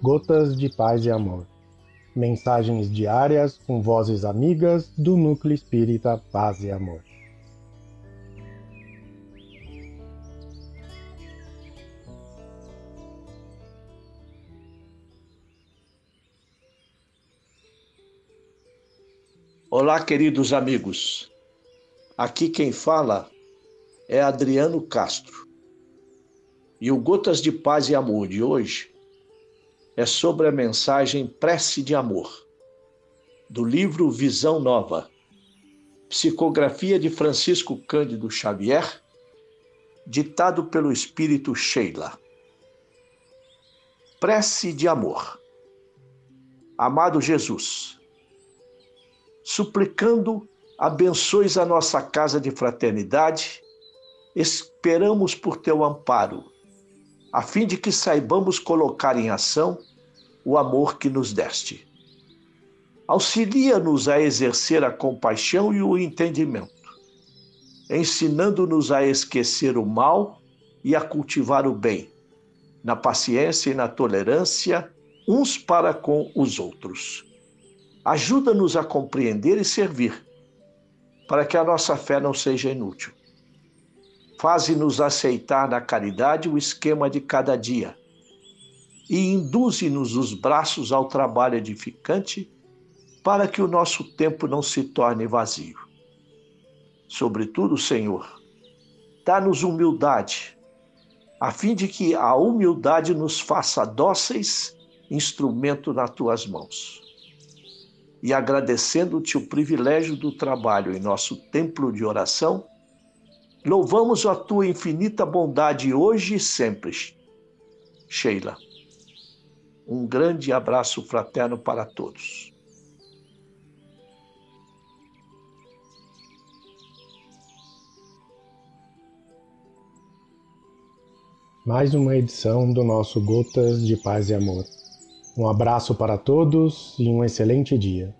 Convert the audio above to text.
Gotas de Paz e Amor. Mensagens diárias com vozes amigas do Núcleo Espírita Paz e Amor. Olá, queridos amigos. Aqui quem fala é Adriano Castro. E o Gotas de Paz e Amor de hoje é sobre a mensagem Prece de Amor, do livro Visão Nova, psicografia de Francisco Cândido Xavier, ditado pelo Espírito Sheila. Prece de Amor. Amado Jesus, suplicando abençoes a nossa casa de fraternidade, esperamos por teu amparo, a fim de que saibamos colocar em ação o amor que nos deste. Auxilia-nos a exercer a compaixão e o entendimento, ensinando-nos a esquecer o mal e a cultivar o bem, na paciência e na tolerância uns para com os outros Ajuda-nos a compreender e servir, para que a nossa fé não seja inútil. Faze-nos aceitar na caridade o esquema de cada dia e induze-nos os braços ao trabalho edificante para que o nosso tempo não se torne vazio. Sobretudo, Senhor, dá-nos humildade, a fim de que a humildade nos faça dóceis instrumento nas tuas mãos e agradecendo-te o privilégio do trabalho em nosso templo de oração, louvamos a tua infinita bondade hoje e sempre. Sheila. Um grande abraço fraterno para todos. Mais uma edição do nosso Gotas de Paz e Amor. Um abraço para todos e um excelente dia.